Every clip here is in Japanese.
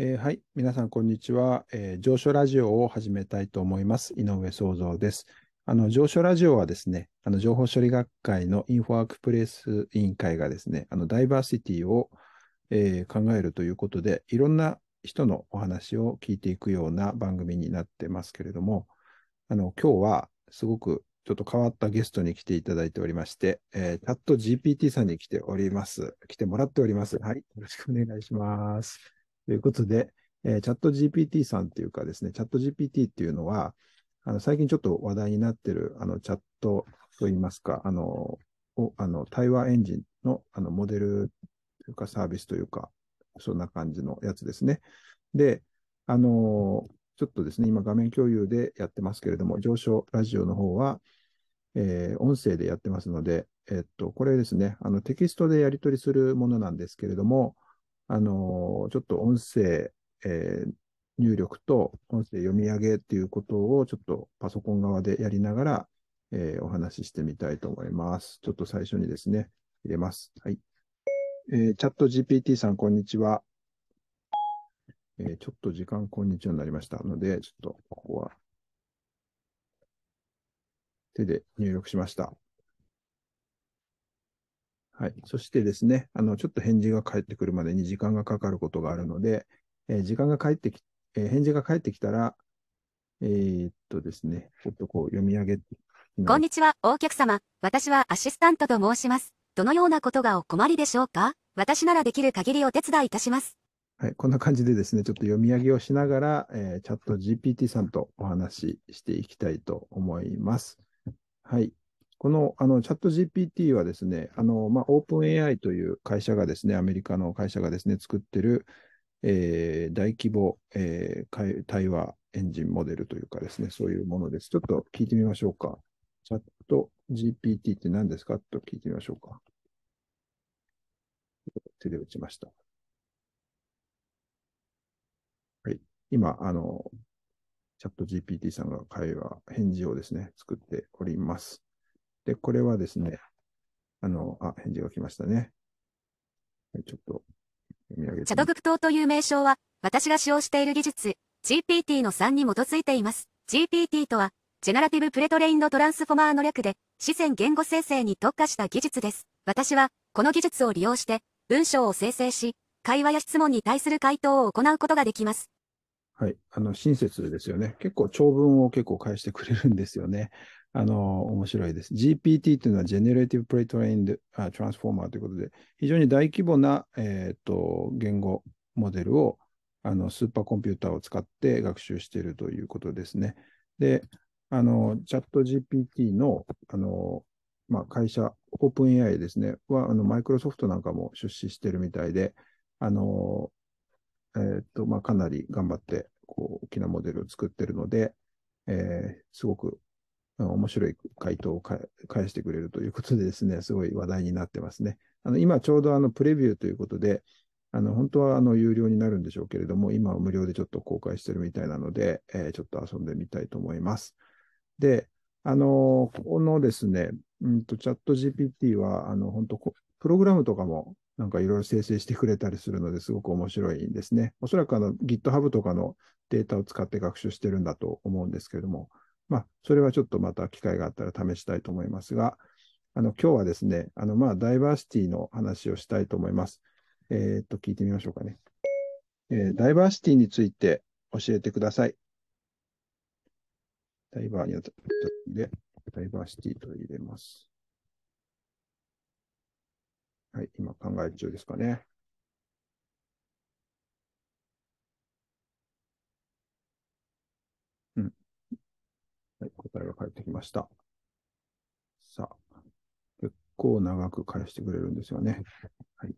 えーはい。皆さん、こんにちは、えー上昇ラジオを始めたいと思います。井上創造です。あの、上昇ラジオはですね、あの、情報処理学会のインフォワークプレス委員会がですね、あの、ダイバーシティを、えー考えるということで、いろんな人のお話を聞いていくような番組になってますけれども、あの、今日はすごくちょっと変わったゲストに来ていただいておりまして、えーチャット GPT さんに来ております。来てもらっております。はい。よろしくお願いします。ということで、えー、チャット GPT さんっていうかですね、チャット GPT っていうのは、あの最近ちょっと話題になってるあのチャットといいますか、あの、おあの対話エンジンのあのモデルというかサービスというか、そんな感じのやつですね。で、あの、ちょっとですね、今画面共有でやってますけれども、上昇ラジオの方は、えー、音声でやってますので、えっと、これですね、あのテキストでやり取りするものなんですけれども、あの、ちょっと音声、えー、入力と音声読み上げっていうことをちょっとパソコン側でやりながら、えー、お話ししてみたいと思います。ちょっと最初にですね、入れます。はい。えー、チャット GPT さん、こんにちは。えー、ちょっと時間こんにちはになりましたので、ちょっとここは手で入力しました。はい。そしてですね、あの、ちょっと返事が返ってくるまでに時間がかかることがあるので、えー、時間が返ってき、えー、返事が返ってきたら、えー、っとですね、ちょっとこう読み上げこんにちは、お客様。私はアシスタントと申します。どのようなことがお困りでしょうか？私ならできる限りお手伝いいたします。はい、こんな感じでですね、ちょっと読み上げをしながら、えー、チャット GPT さんとお話ししていきたいと思います。はい。このあのチャット GPT はですね、あのまあ、オープン AI という会社がですね、アメリカの会社がですね、作ってる、えー、大規模、えー、対話エンジンモデルというかですね、そういうものです。ちょっと聞いてみましょうか。チャット GPT って何ですか？と聞いてみましょうか。手で打ちました。はい。今、あの、チャット GPT さんが会話、返事をですね、作っております。で、これはですね、あの、あ、返事が来ましたね。はい、ちょっと読み上げて。チャドグプトという名称は、私が使用している技術、GPT の3に基づいています。GPT とは、ジェナラティブプレトレインドトランスフォマーの略で、自然言語生成に特化した技術です。私は、この技術を利用して、文章を生成し、会話や質問に対する回答を行うことができます。はい。あの、親切ですよね。結構長文を結構返してくれるんですよね。あの、面白いです。GPT というのは Generative Pre-trained Transformer ということで、非常に大規模な、えっ、ー、と、言語モデルをあのスーパーコンピューターを使って学習しているということですね。で、あの、チャット GPT の、あの、まあ、会社、オープン AI ですね、は、あの、マイクロソフトなんかも出資してるみたいで、あの、えっ、ー、と、まあ、かなり頑張って、こう、大きなモデルを作ってるので、えー、すごく面白い回答を返してくれるということでですね、すごい話題になってますね。あの今ちょうどあのプレビューということで、あの本当はあの有料になるんでしょうけれども、今は無料でちょっと公開してるみたいなので、えー、ちょっと遊んでみたいと思います。で、あのこのですね、んと、チャット GPT は、あの本当、プログラムとかもなんかいろいろ生成してくれたりするのですごく面白いんですね。おそらくあの GitHub とかのデータを使って学習してるんだと思うんですけれども、まあ、それはちょっとまた機会があったら試したいと思いますが、あの、今日はですね、あの、まあ、ダイバーシティの話をしたいと思います。えっ、と、聞いてみましょうかね。えー、ダイバーシティについて教えてください。ダイバーにあたで、ダイバーシティと入れます。はい、今考え中ですかね。はい、答えが返ってきました。さあ、結構長く返してくれるんですよね。はい。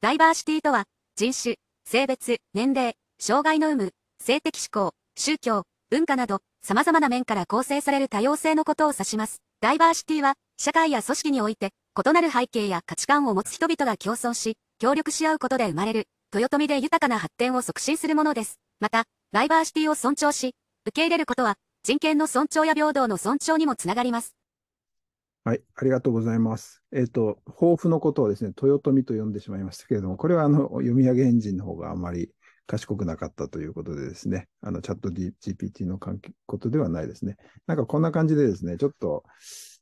ダイバーシティとは、人種、性別、年齢、障害の有無、性的指向、宗教、文化など、様々な面から構成される多様性のことを指します。ダイバーシティは、社会や組織において、異なる背景や価値観を持つ人々が共存し、協力し合うことで生まれる、豊臣で豊かな発展を促進するものです。また、ダイバーシティを尊重し、受け入れることは、人権の尊重や平等の尊重にもつながります。はい、ありがとうございます。えっ、ー、と、抱負のことをですね、豊臣と呼んでしまいましたけれども、これはあの読み上げエンジンの方があまり賢くなかったということでですね、あのチャット GPT の関係ことではないですね。なんかこんな感じでですね、ちょっと、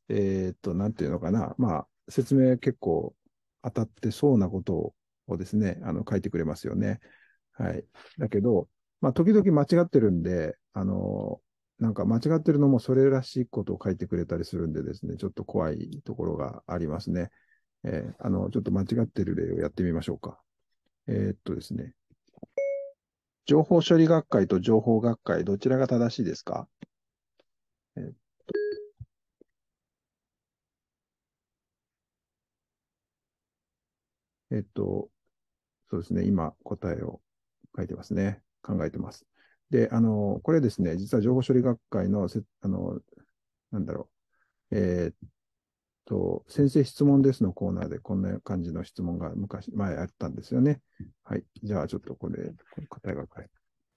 えー、っと、なんていうのかな、まあ、説明結構当たってそうなことをですね、あの書いてくれますよね。はい。だけど、まあ、時々間違ってるんで、あの、なんか間違ってるのもそれらしいことを書いてくれたりするんでですね、ちょっと怖いところがありますね。えー、あの、ちょっと間違ってる例をやってみましょうか。えー、っとですね。情報処理学会と情報学会、どちらが正しいですか？えー、っとえっと、そうですね。今、答えを書いてますね。考えてます。で、あの、これですね、実は情報処理学会の、あの、なんだろう、えー、っと、先生質問ですのコーナーでこんな感じの質問が昔、前あったんですよね。はい。じゃあちょっとこれ、この答えが書いて。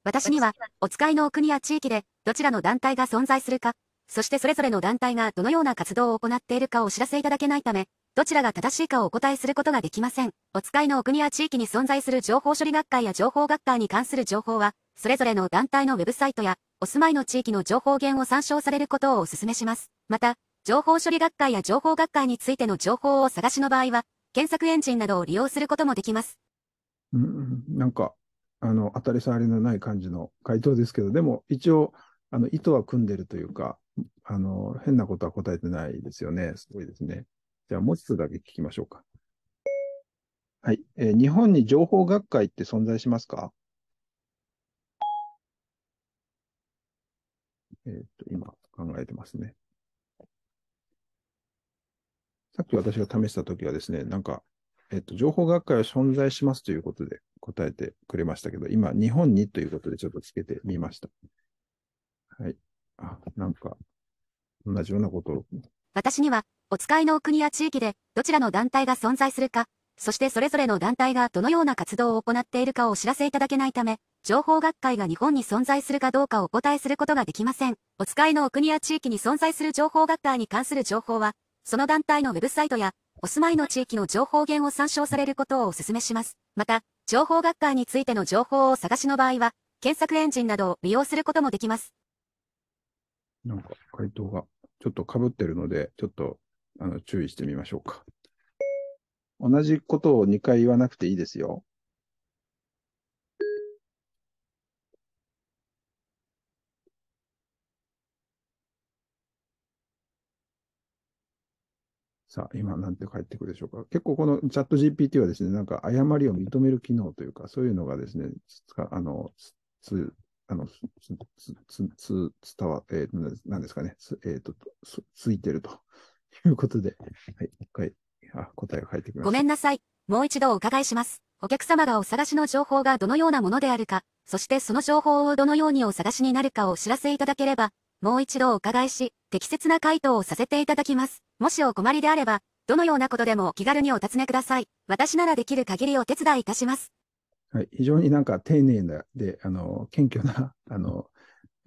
私には、お使いのお国や地域で、どちらの団体が存在するか、そしてそれぞれの団体がどのような活動を行っているかをお知らせいただけないため、どちらが正しいかをお答えすることができません。お使いのお国や地域に存在する情報処理学会や情報学会に関する情報は、それぞれの団体のウェブサイトや、お住まいの地域の情報源を参照されることをお勧めします。また、情報処理学会や情報学会についての情報を探しの場合は、検索エンジンなどを利用することもできます。うん、なんか、あの、当たり障りのない感じの回答ですけど、でも一応、あの、意図は組んでるというか、あの、変なことは答えてないですよね。すごいですね。じゃあ、もう一つだけ聞きましょうか。はい。えー、日本に情報学会って存在しますか？えっ、と、今考えてますね。さっき私が試したときはですね、なんか、えっ、と、情報学会は存在しますということで答えてくれましたけど、今、日本にということでちょっとつけてみました。はい。あ、なんか、同じようなことを。私には、お使いの国や地域で、どちらの団体が存在するか、そしてそれぞれの団体がどのような活動を行っているかをお知らせいただけないため、情報学会が日本に存在するかどうかお答えすることができません。お使いのお国や地域に存在する情報学会に関する情報は、その団体のウェブサイトや、お住まいの地域の情報源を参照されることをお勧めします。また、情報学会についての情報を探しの場合は、検索エンジンなどを利用することもできます。なんか回答がちょっと被ってるので、ちょっとあの注意してみましょうか。同じことを2回言わなくていいですよ。さあ、今なんて返ってくるでしょうか。結構このチャット GPT はですね、なんか誤りを認める機能というか、そういうのがですね、あの、つ、あの、つ、つ、つ、伝わ、えー、なんですかね、つ、えっ、ー、とつ、ついてるということで、はい、一回、あ、答えが返ってきました。ごめんなさい。もう一度お伺いします。お客様がお探しの情報がどのようなものであるか、そしてその情報をどのようにお探しになるかをお知らせいただければ、もう一度お伺いし、適切な回答をさせていただきます。もしお困りであれば、どのようなことでもお気軽にお尋ねください。私ならできる限りお手伝いいたします。はい、非常になんか丁寧なで、あの、謙虚な、あの、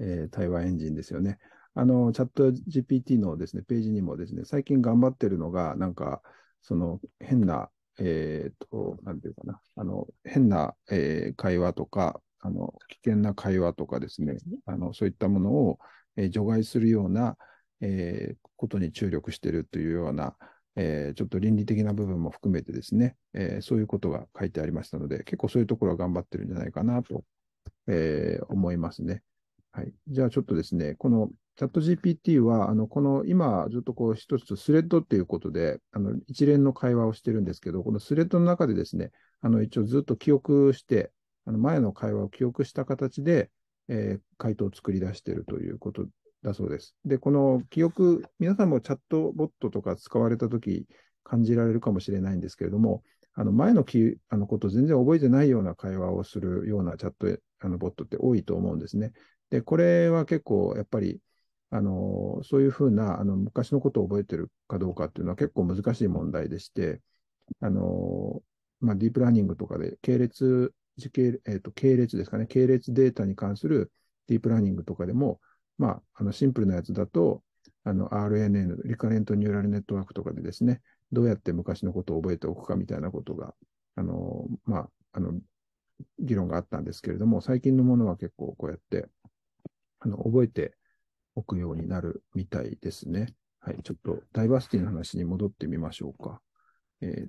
えー、対話エンジンですよね。あの、チャット GPT のですね、ページにもですね、最近頑張ってるのが、なんか、その変な、えっ、ー、と、なんていうかな、あの、変な、えー、会話とか、あの、危険な会話とかですね、あの、そういったものを、え、除外するような、えー、ことに注力しているというような、えー、ちょっと倫理的な部分も含めてですね、えー、そういうことが書いてありましたので、結構そういうところは頑張ってるんじゃないかなと、え、思いますね。はい。じゃあちょっとですね、このチャット GPT は、あの、この今ずっとこう一つスレッドっていうことで、あの、一連の会話をしてるんですけど、このスレッドの中でですね、あの、一応ずっと記憶して、あの、前の会話を記憶した形で、えー、回答を作り出しているということだそうです。で、この記憶、皆さんもチャットボットとか使われたとき感じられるかもしれないんですけれども、あの前のきあのこと全然覚えてないような会話をするようなチャットあのボットって多いと思うんですね。で、これは結構やっぱり、あのそういうふうなあの昔のことを覚えてるかどうかっていうのは結構難しい問題でして、あのまあ、ディープラーニングとかで系列、時系えーと系列ですかね、系列データに関するディープラーニングとかでも、まあ、あのシンプルなやつだと、RNN、リカレントニューラルネットワークとかでですね、どうやって昔のことを覚えておくかみたいなことが、あの、まあ、あの、議論があったんですけれども、最近のものは結構こうやって、あの、覚えておくようになるみたいですね。はい、ちょっとダイバーシティの話に戻ってみましょうか。えー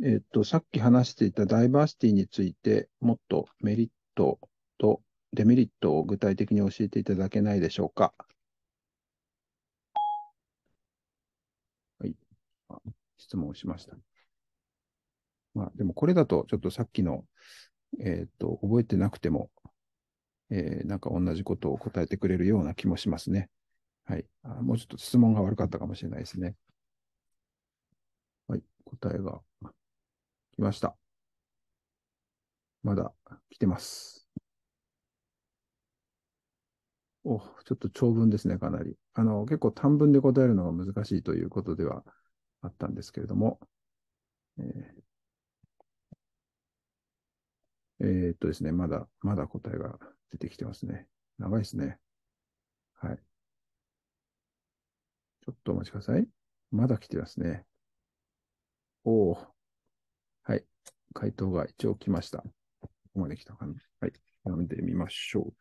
えっと、さっき話していたダイバーシティについて、もっとメリットとデメリットを具体的に教えていただけないでしょうか。はい。質問しました。まあ、でもこれだと、ちょっとさっきの、えっ、と、覚えてなくても、えー、なんか同じことを答えてくれるような気もしますね。はい。あもうちょっと質問が悪かったかもしれないですね。はい。答えが来ました。まだ来てます。お、ちょっと長文ですね、かなり。あの、結構短文で答えるのが難しいということではあったんですけれども、えーえー、っとですね、まだ、まだ答えが出てきてますね。長いですね。はい。ちょっとお待ちください。まだ来てますね。おお。はい。回答が一応来ました。ここまで来たかな。はい。読んでみましょう。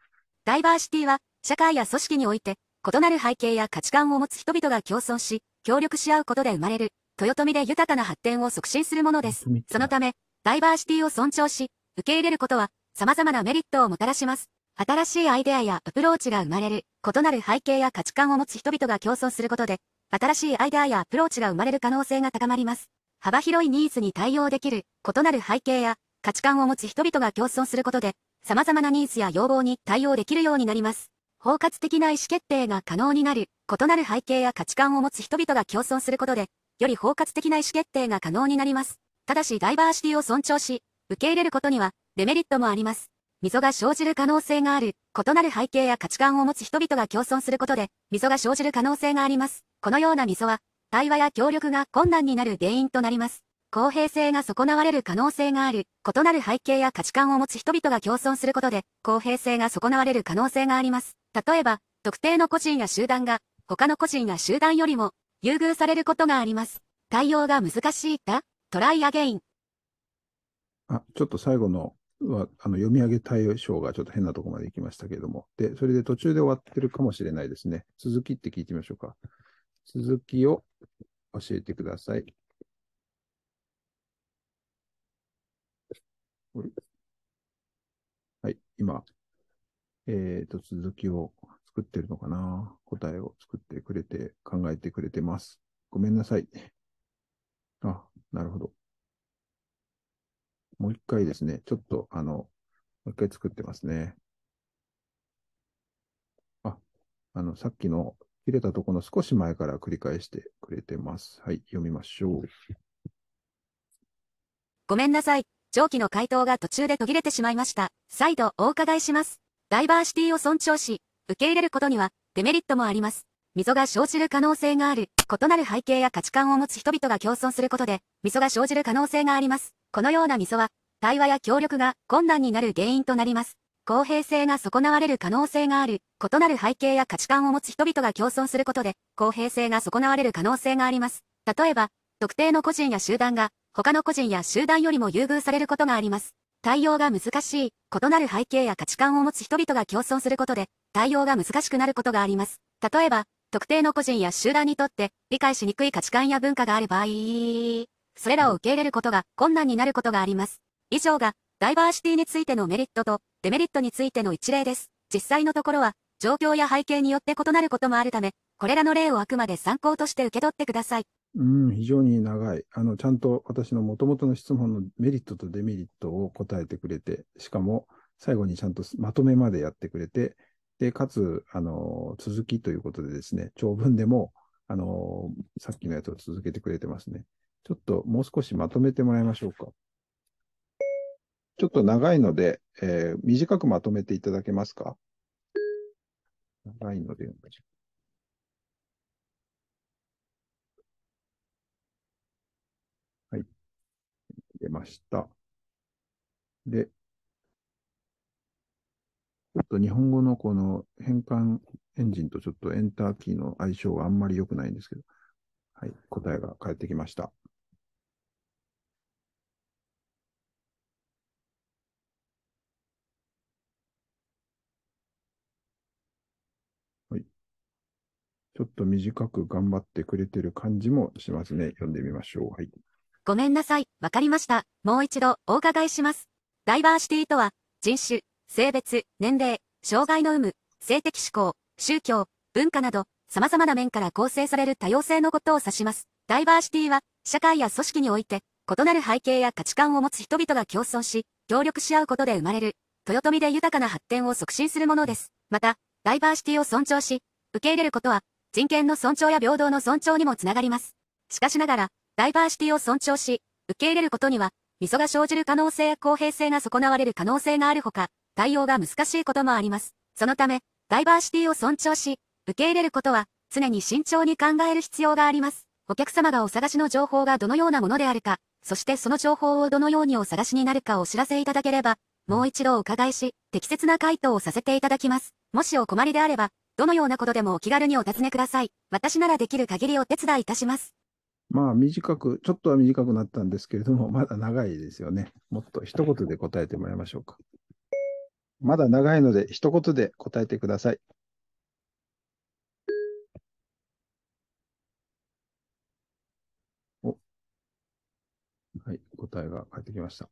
ダイバーシティは、社会や組織において、異なる背景や価値観を持つ人々が共存し、協力し合うことで生まれる、豊臣で豊かな発展を促進するものです。そのため、ダイバーシティを尊重し、受け入れることは、様々なメリットをもたらします。新しいアイデアやアプローチが生まれる、異なる背景や価値観を持つ人々が共存することで、新しいアイデアやアプローチが生まれる可能性が高まります。幅広いニーズに対応できる、異なる背景や価値観を持つ人々が共存することで、様々なニーズや要望に対応できるようになります。包括的な意思決定が可能になる、異なる背景や価値観を持つ人々が共存することで、より包括的な意思決定が可能になります。ただしダイバーシティを尊重し、受け入れることには、デメリットもあります。溝が生じる可能性がある、異なる背景や価値観を持つ人々が共存することで、溝が生じる可能性があります。このような溝は、対話や協力が困難になる原因となります。公平性が損なわれる可能性がある、異なる背景や価値観を持つ人々が共存することで、公平性が損なわれる可能性があります。例えば、特定の個人や集団が、他の個人や集団よりも、優遇されることがあります。対応が難しいか？トライアゲイン。あ、ちょっと最後のは、あの、読み上げ対象がちょっと変なとこまで行きましたけれども。で、それで途中で終わってるかもしれないですね。続きって聞いてみましょうか。続きを教えてください。はい、今、えっ、ー、と、続きを作ってるのかな答えを作ってくれて、考えてくれてます。ごめんなさい。あ、なるほど。もう一回ですね、ちょっと、あの、もう一回作ってますね。あ、あの、さっきの切れたところの少し前から繰り返してくれてます。はい、読みましょう。ごめんなさい。上記の回答が途中で途切れてしまいました。再度お伺いします。ダイバーシティを尊重し、受け入れることにはデメリットもあります。溝が生じる可能性がある、異なる背景や価値観を持つ人々が共存することで、溝が生じる可能性があります。このような溝は、対話や協力が困難になる原因となります。公平性が損なわれる可能性がある、異なる背景や価値観を持つ人々が共存することで、公平性が損なわれる可能性があります。例えば、特定の個人や集団が、他の個人や集団よりも優遇されることがあります。対応が難しい、異なる背景や価値観を持つ人々が共存することで、対応が難しくなることがあります。例えば、特定の個人や集団にとって理解しにくい価値観や文化がある場合、それらを受け入れることが困難になることがあります。以上が、ダイバーシティについてのメリットとデメリットについての一例です。実際のところは、状況や背景によって異なることもあるため、これらの例をあくまで参考として受け取ってください。うん、非常に長い。あの、ちゃんと私の元々の質問のメリットとデメリットを答えてくれて、しかも最後にちゃんとまとめまでやってくれて、で、かつ、あの、続きということでですね、長文でも、あの、さっきのやつを続けてくれてますね。ちょっともう少しまとめてもらいましょうか。ちょっと長いので、えー、短くまとめていただけますか？長いので読みましょう。出ました。で、ちょっと日本語のこの変換エンジンとちょっとエンターキーの相性があんまり良くないんですけど、はい、答えが返ってきました。ちょっと短く頑張ってくれてる感じもしますね。読んでみましょう。はい。ごめんなさい。わかりました。もう一度お伺いします。ダイバーシティとは、人種、性別、年齢、障害の有無、性的指向、宗教、文化など、様々な面から構成される多様性のことを指します。ダイバーシティは、社会や組織において、異なる背景や価値観を持つ人々が競争し、協力し合うことで生まれる、豊臣で豊かな発展を促進するものです。また、ダイバーシティを尊重し、受け入れることは、人権の尊重や平等の尊重にもつながります。しかしながら、ダイバーシティを尊重し、受け入れることには、溝が生じる可能性や公平性が損なわれる可能性があるほか、対応が難しいこともあります。そのため、ダイバーシティを尊重し、受け入れることは、常に慎重に考える必要があります。お客様がお探しの情報がどのようなものであるか、そしてその情報をどのようにお探しになるかお知らせいただければ、もう一度お伺いし、適切な回答をさせていただきます。もしお困りであれば、どのようなことでもお気軽にお尋ねください。私ならできる限りお手伝いいたします。まあ短く、ちょっとは短くなったんですけれども、まだ長いですよね。もっと一言で答えてもらいましょうか。まだ長いので、一言で答えてください。お。はい、答えが返ってきました。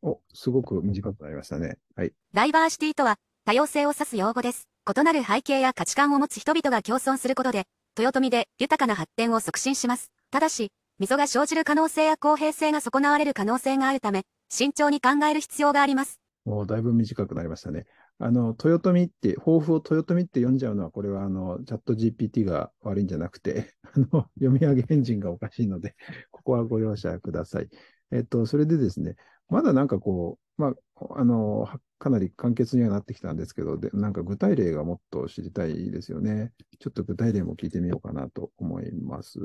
お、すごく短くなりましたね。はい。ダイバーシティとは、多様性を指す用語です。異なる背景や価値観を持つ人々が共存することで、豊臣で豊かな発展を促進します。ただし、溝が生じる可能性や公平性が損なわれる可能性があるため、慎重に考える必要があります。もうだいぶ短くなりましたね。あの、豊臣って、抱負を豊臣って読んじゃうのは、これはあの、チャット GPT が悪いんじゃなくて、あの、読み上げエンジンがおかしいので、ここはご容赦ください。えっと、それでですね、まだなんかこう、まあ、あの、かなり簡潔にはなってきたんですけど、で、なんか具体例がもっと知りたいですよね。ちょっと具体例も聞いてみようかなと思います。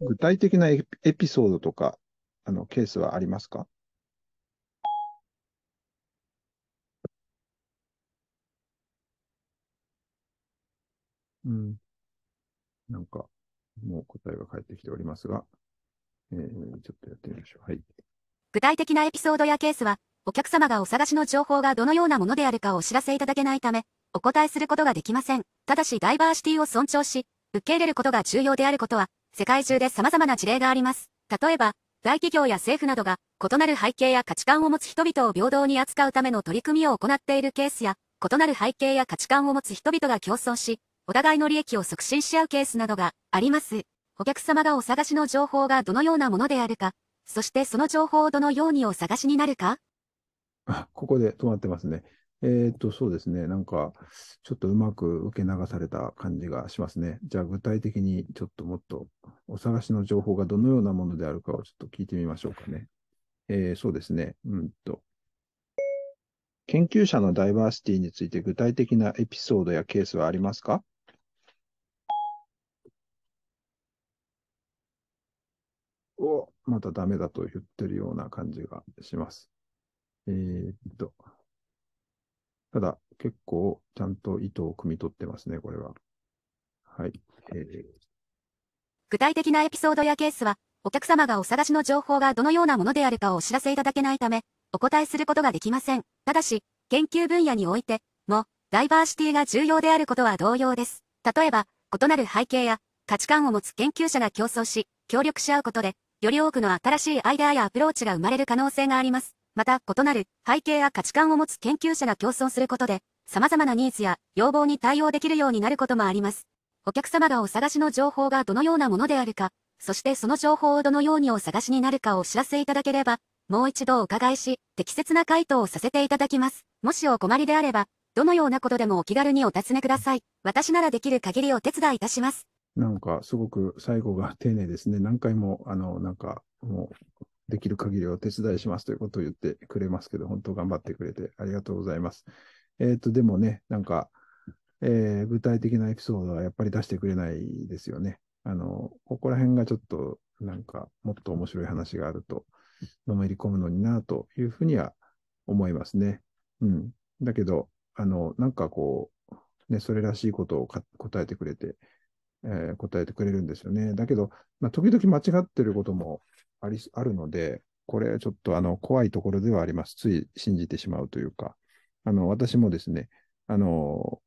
具体的なエピソードとか、あの、ケースはありますか？うん。なんか、もう答えが返ってきておりますが、えー、ちょっとやってみましょう。はい。具体的なエピソードやケースは、お客様がお探しの情報がどのようなものであるかをお知らせいただけないため、お答えすることができません。ただし、ダイバーシティを尊重し、受け入れることが重要であることは、世界中で様々な事例があります。例えば、大企業や政府などが、異なる背景や価値観を持つ人々を平等に扱うための取り組みを行っているケースや、異なる背景や価値観を持つ人々が競争し、お互いの利益を促進し合うケースなどがあります。お客様がお探しの情報がどのようなものであるか、そしてその情報をどのようにお探しになるか？あ、ここで止まってますね。えっと、そうですね。なんか、ちょっとうまく受け流された感じがしますね。じゃあ、具体的にちょっともっとお探しの情報がどのようなものであるかをちょっと聞いてみましょうかね。えーそうですね。うんと。研究者のダイバーシティについて具体的なエピソードやケースはありますかお、まだダメだと言ってるような感じがします。えーっと。ただ、結構ちゃんと意図を汲み取ってますね、これは。はい。えー具体的なエピソードやケースは、お客様がお探しの情報がどのようなものであるかをお知らせいただけないため、お答えすることができません。ただし、研究分野においても、ダイバーシティが重要であることは同様です。例えば、異なる背景や価値観を持つ研究者が競争し、協力し合うことで、より多くの新しいアイデアやアプローチが生まれる可能性があります。また、異なる背景や価値観を持つ研究者が競争することで、様々なニーズや要望に対応できるようになることもあります。お客様がお探しの情報がどのようなものであるか、そしてその情報をどのようにお探しになるかをお知らせいただければ、もう一度お伺いし、適切な回答をさせていただきます。もしお困りであれば、どのようなことでもお気軽にお尋ねください。私ならできる限りお手伝いいたします。なんか、すごく最後が丁寧ですね。何回も、あの、なんか、もう、できる限りお手伝いしますということを言ってくれますけど、本当頑張ってくれてありがとうございます。えっ、と、でもね、なんか、えー具体的なエピソードはやっぱり出してくれないですよね。あの、ここら辺がちょっと、なんか、もっと面白い話があると、のめり込むのにな、というふうには思いますね。うん。だけど、あの、なんかこう、ね、それらしいことをか答えてくれて、えー答えてくれるんですよね。だけど、まあ、時々間違ってることもあり、あるので、これちょっとあの、怖いところではあります。つい信じてしまうというか、あの、私もですね、あの、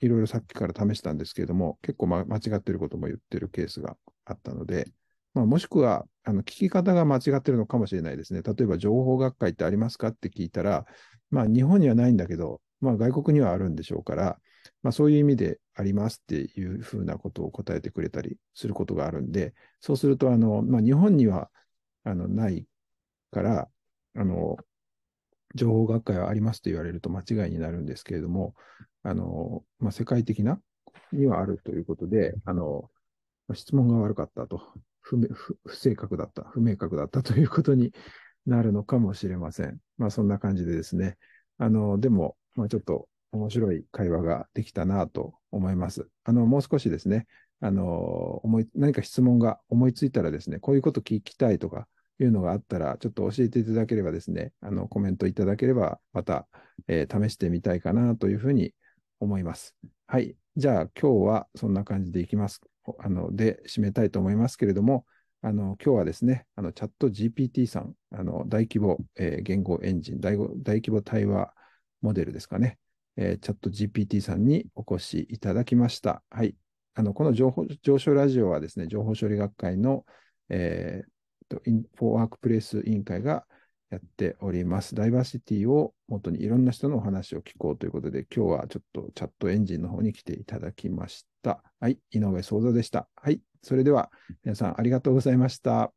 いろいろさっきから試したんですけれども、結構、ま、間違ってることも言ってるケースがあったので、まあ、もしくは、あの聞き方が間違ってるのかもしれないですね。例えば、情報学会ってありますかって聞いたら、まあ、日本にはないんだけど、まあ、外国にはあるんでしょうから、まあ、そういう意味でありますっていうふうなことを答えてくれたりすることがあるんで、そうすると、あの、まあ、日本にはあのないから、あの、情報学会はありますと言われると間違いになるんですけれども、あの、まあ、世界的なにはあるということで、あの、質問が悪かったと不不、不正確だった、不明確だったということになるのかもしれません。まあ、そんな感じでですね、あの、でも、まあ、ちょっと面白い会話ができたなと思います。あの、もう少しですね、あの、思い、何か質問が思いついたらですね、こういうこと聞きたいとかいうのがあったら、ちょっと教えていただければですね、あの、コメントいただければ、また、えー、試してみたいかなというふうに思います。はい。じゃあ、今日はそんな感じでいきます。あの、で、締めたいと思いますけれども、あの、今日はですね、あの、 ChatGPT さん、あの、大規模、えー、言語エンジン大、大規模対話モデルですかね、えー、チャット GPT さんにお越しいただきました。はい。あの、この情報、情処ラジオはですね、情報処理学会の、えー、 Info-WorkPlace 委員会がやっております。ダイバーシティを元にいろんな人のお話を聞こうということで、今日はちょっとチャットエンジンの方に来ていただきました。はい、井上創造でした。はい、それでは皆さんありがとうございました。